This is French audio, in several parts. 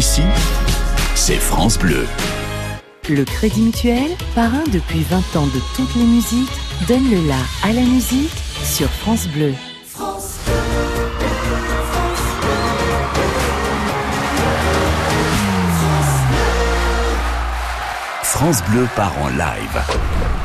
Ici, c'est France Bleu. Le Crédit Mutuel, parrain depuis 20 ans de toutes les musiques, donne le la à la musique sur France Bleu. France Bleu part en live.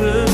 De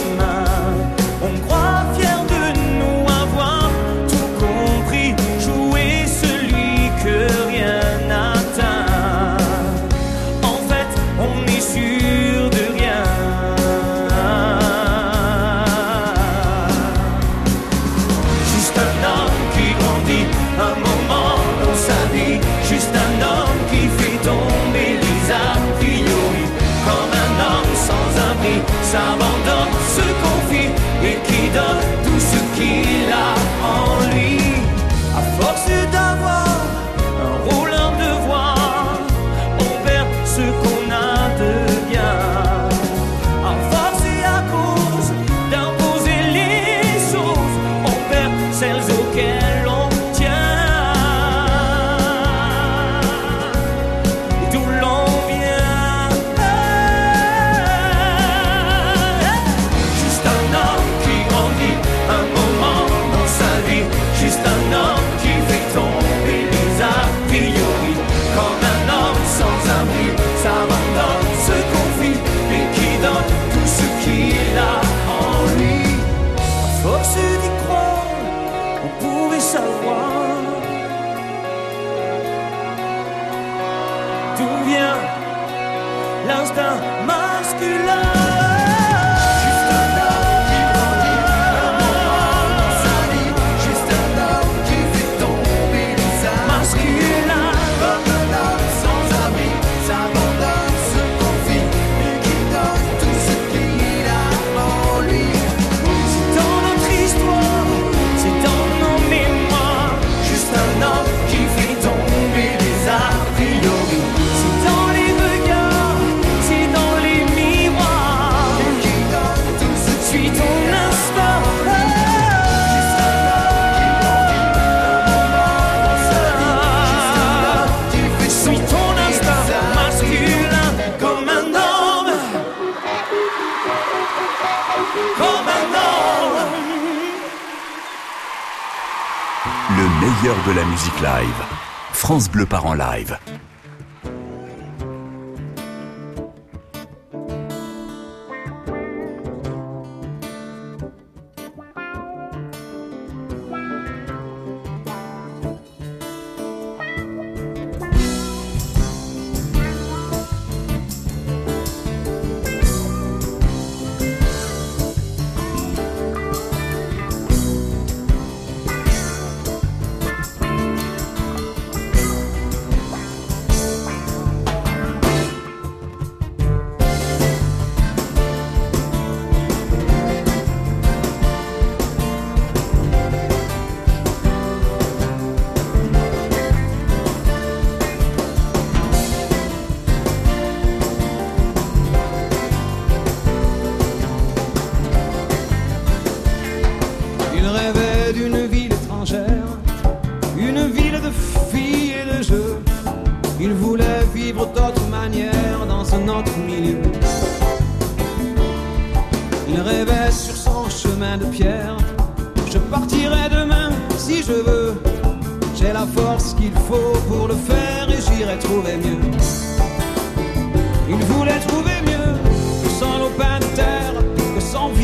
France Bleu part en live.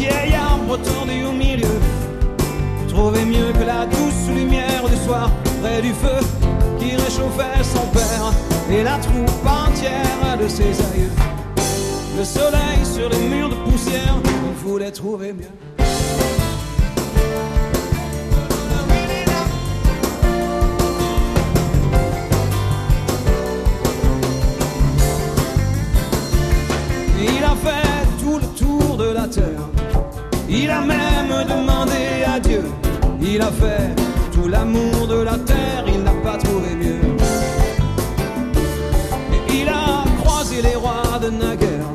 Que son vieil arbre tendu au milieu. Trouver mieux que la douce lumière du soir près du feu qui réchauffait son père et la troupe entière de ses aïeux. Le soleil sur les murs de poussière, il voulait trouver mieux. Il a fait tout le tour de la terre. Il a même demandé à Dieu. Il a fait tout l'amour de la terre. Il n'a pas trouvé mieux. Et il a croisé les rois de naguère.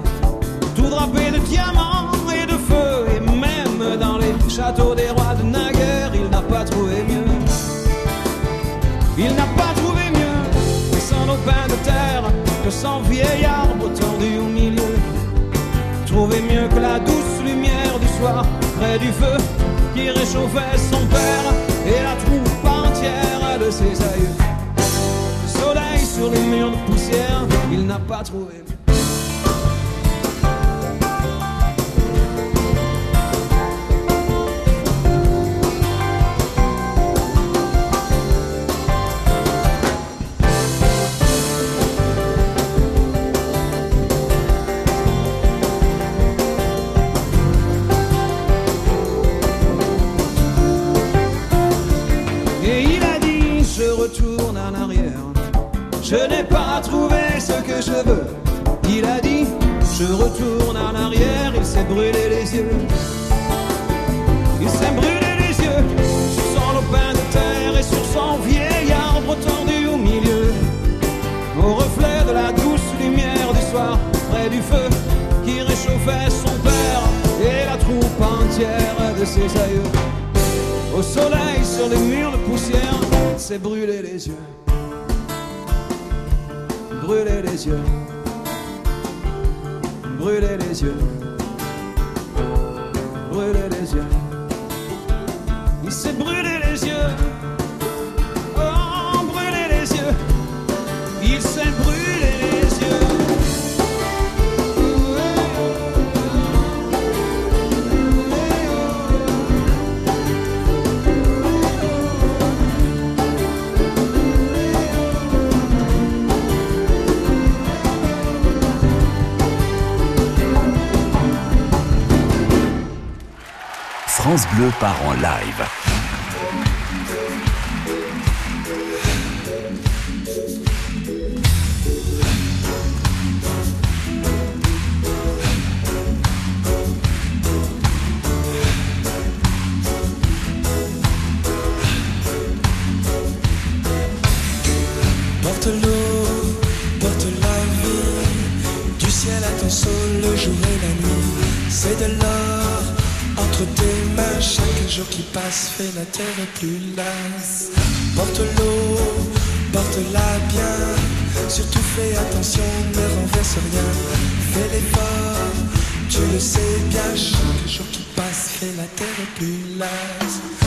Tout drapé de diamants et de feu. Et même dans les châteaux des rois de naguère, il n'a pas trouvé mieux. Il n'a pas trouvé mieux que son lopin de terre, que son vieil arbre tendu qui réchauffait son père et la troupe entière de ses aïeux. Le soleil sur les murs de poussière, il n'a pas trouvé c'est brûler les yeux. Brûler les yeux. Brûler les yeux. France Bleu part en live. La terre plus lasse. Porte l'eau, porte-la bien, surtout fais attention, ne renverse rien. Fais l'effort, tu le sais bien, chaque jour qui passe fait la terre plus lasse.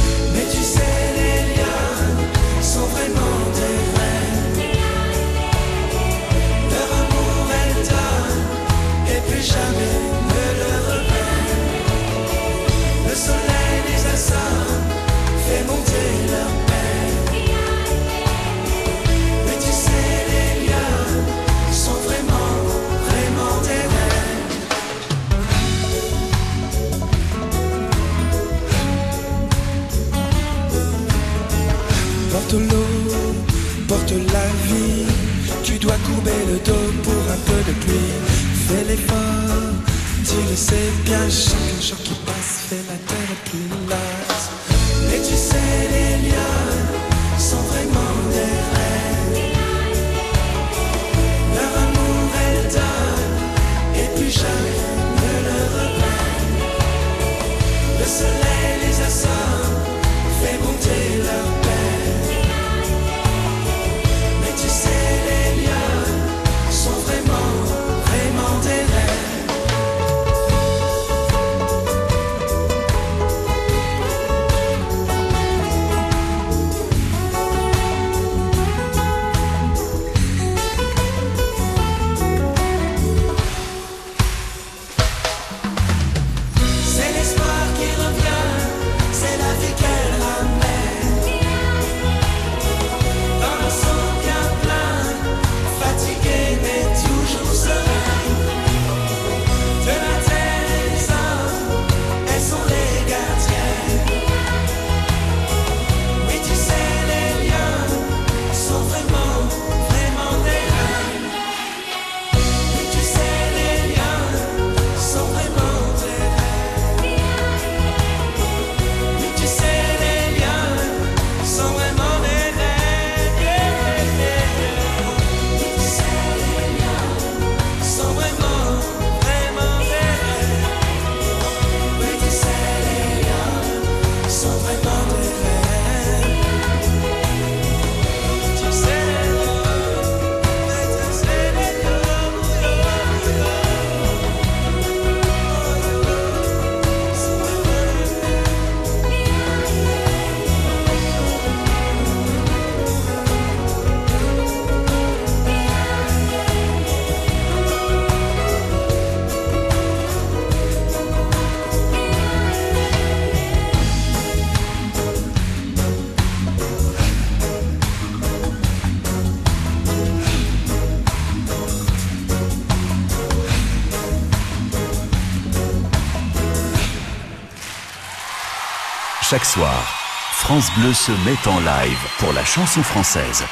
Soir, France Bleu se met en live pour la chanson française.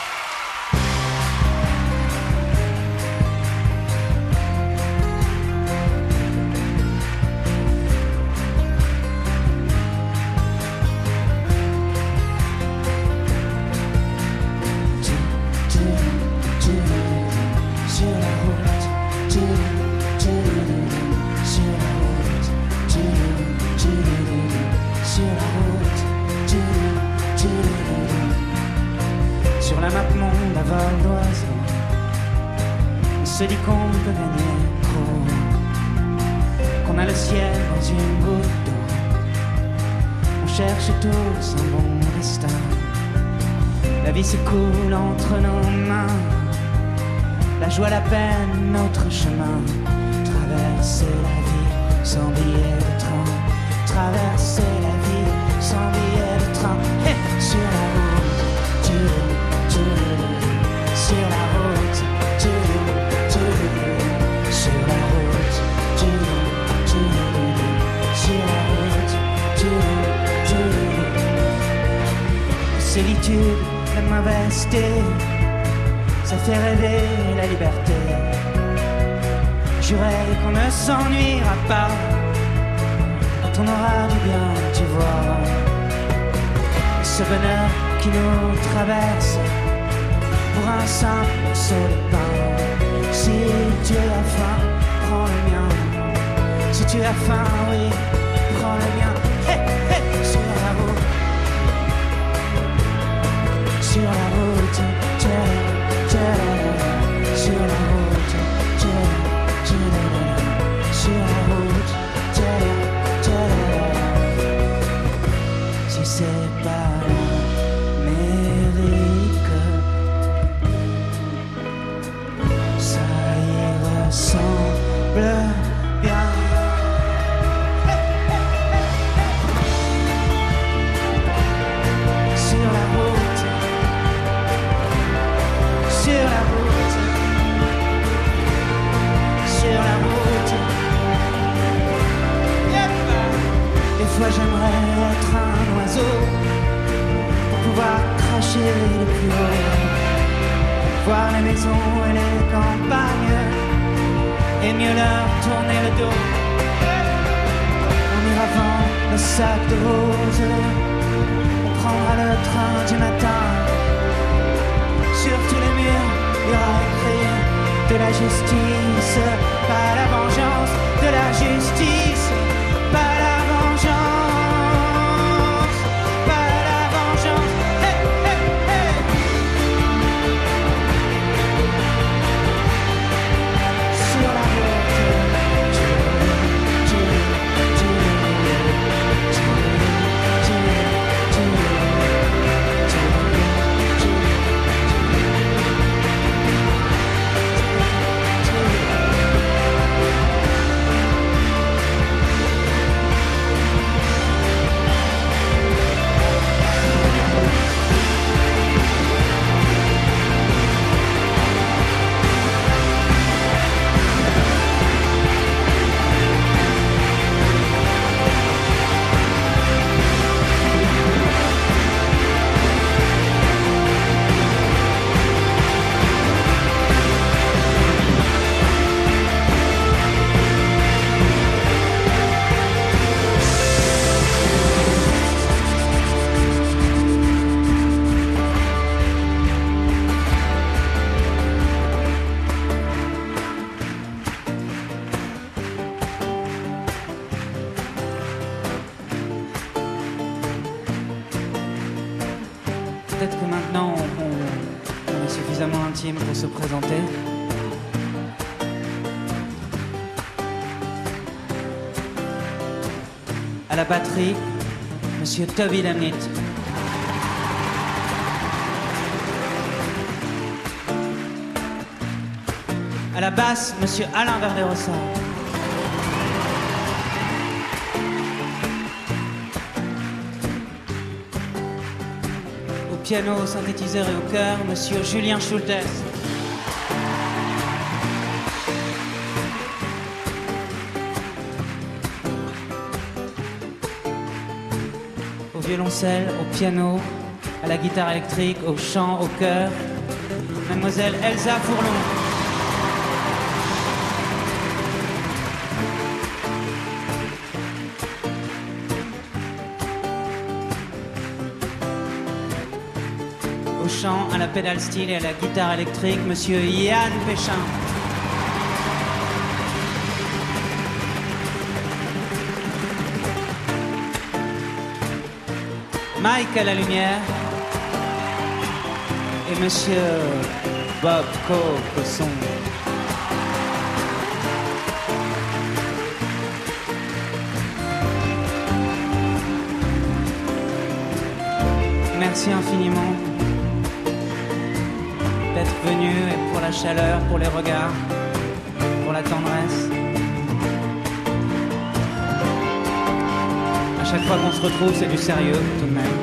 liberté. Qu'on ne s'ennuiera pas quand on aura du bien, tu vois. Ce bonheur qui nous traverse pour un simple morceau de pain. Si tu as faim, prends le mien. Si tu as faim, oui. de la justice, pas la vengeance de la justice. Tovilanit. À la basse, Monsieur Alain Verderossard. Au piano, au synthétiseur et au chœur, Monsieur Julien Schultes. Violoncelle, au piano, à la guitare électrique, au chant, au chœur, mademoiselle Elsa Fourlon. Au chant, à la pédale style et à la guitare électrique, monsieur Yann Péchin. Mike à la lumière et monsieur Bob Coke au. Merci infiniment d'être venu et pour la chaleur, pour les regards, pour la tendresse. Chaque fois qu'on se retrouve, c'est du sérieux tout de même.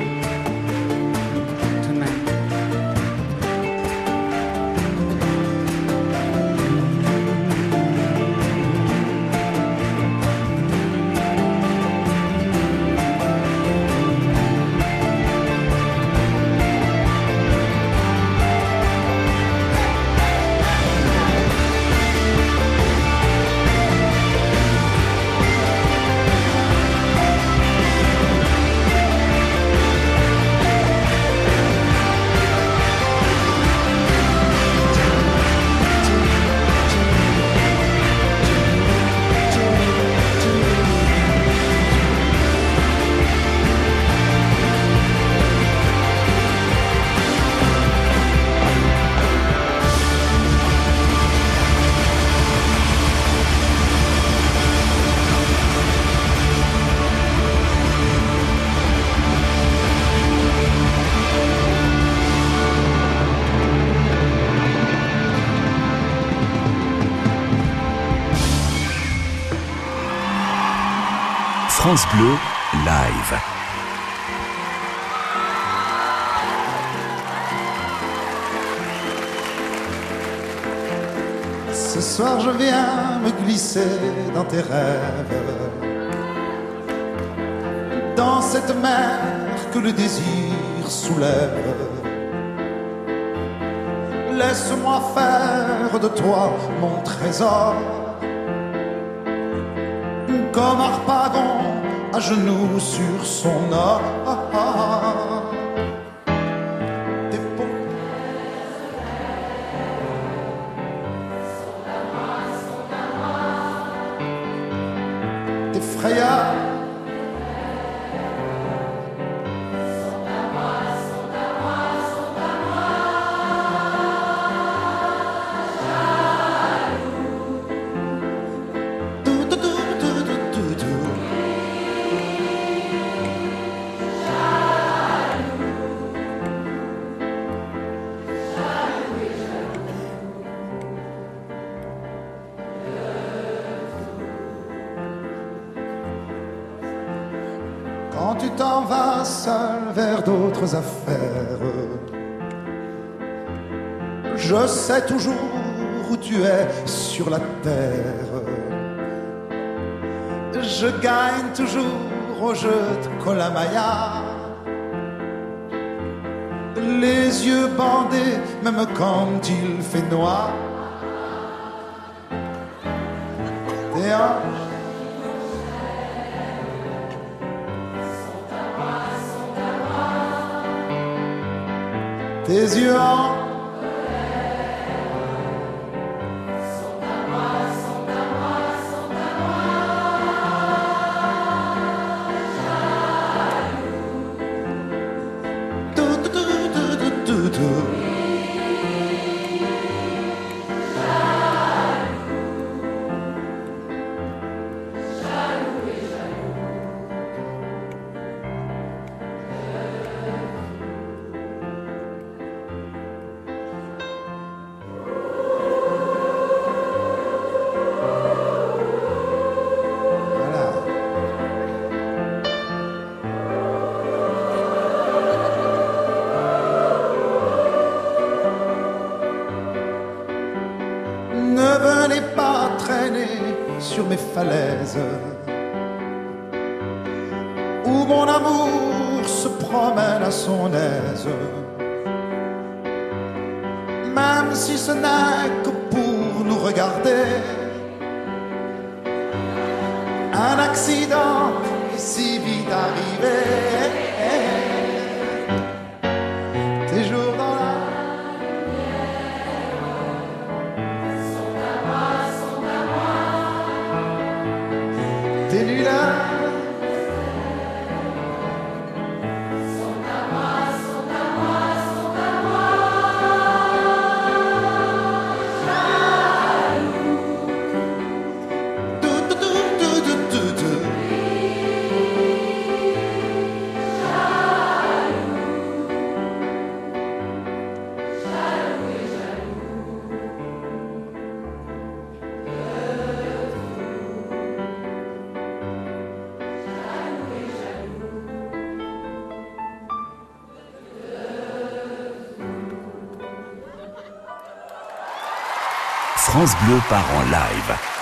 Live. Ce soir je viens me glisser dans tes rêves. Dans cette mer que le désir soulève. Laisse-moi faire de toi mon trésor. Comme Harpagon à genoux sur son or vers d'autres affaires, je sais toujours où tu es sur la terre. Je gagne toujours au jeu de Collamaya. Les yeux bandés, même quand il fait noir. Tes yeux sur mes falaises où mon amour se promène à son aise. Même si ce n'est que pour nous regarder. Un accident est si vite arrivé. Did you not? Bleu part en live.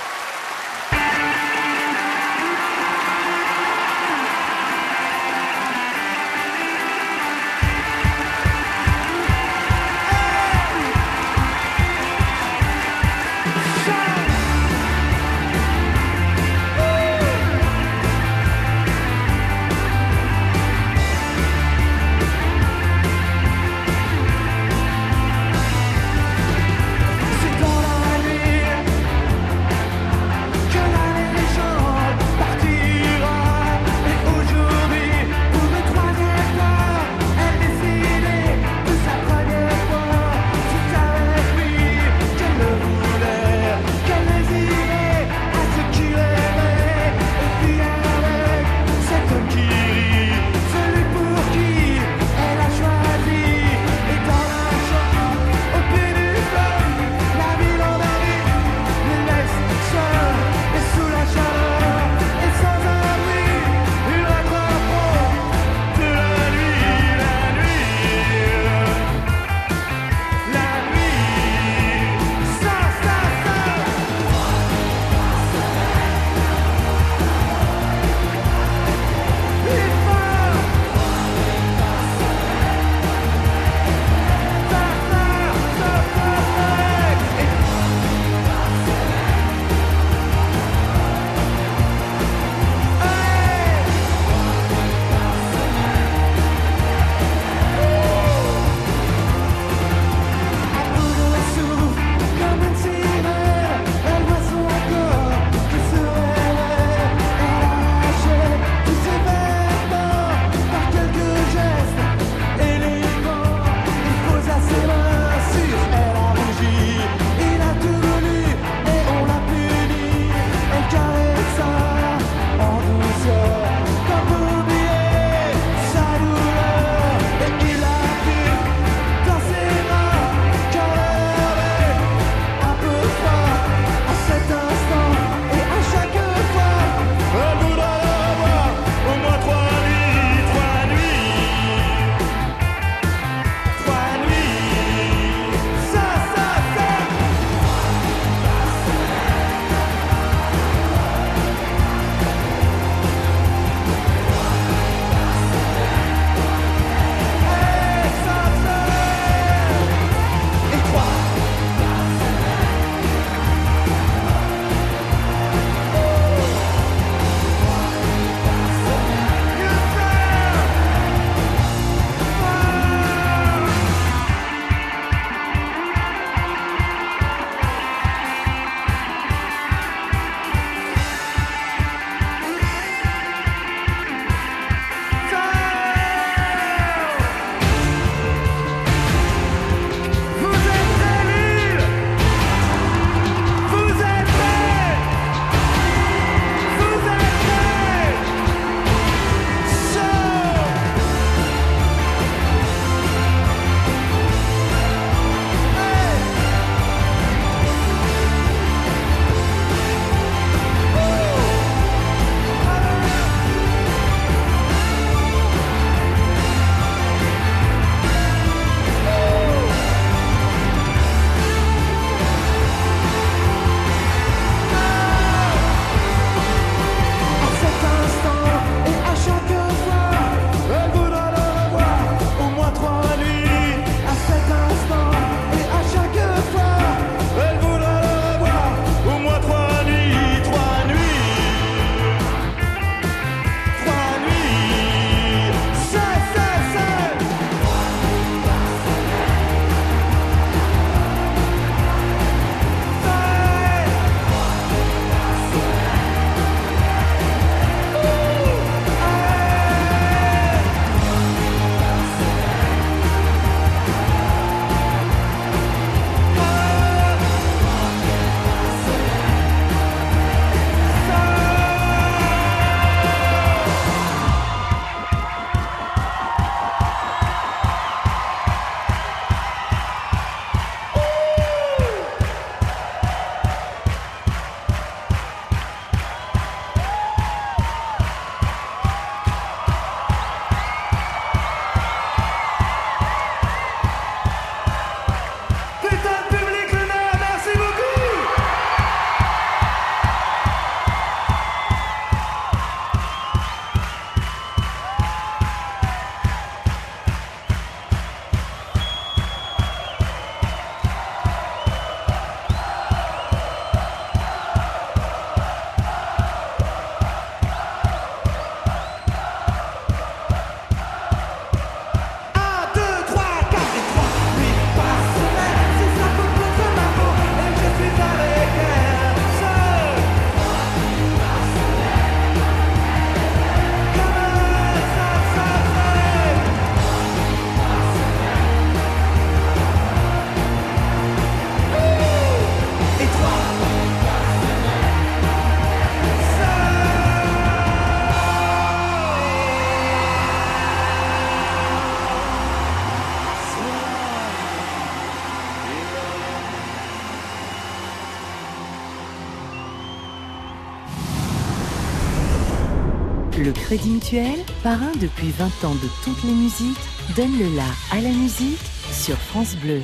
Le Crédit Mutuel, parrain depuis 20 ans de toutes les musiques, donne le la à la musique sur France Bleu.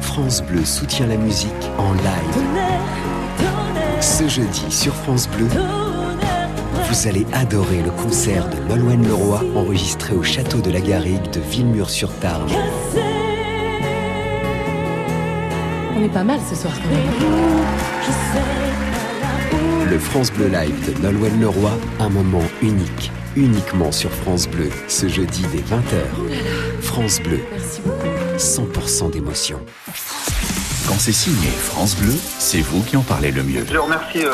France Bleu soutient la musique en live. Ce jeudi sur France Bleu, vous allez adorer le concert de Nolwenn Leroy enregistré au château de la Garrigue de Villemur-sur-Tarn. On est pas mal ce soir quand même. Le France Bleu Live de Nolwenn Leroy, un moment unique, uniquement sur France Bleu, ce jeudi dès 20h. France Bleu, Merci beaucoup. 100% d'émotion. Quand c'est signé France Bleu, c'est vous qui en parlez le mieux. Je remercie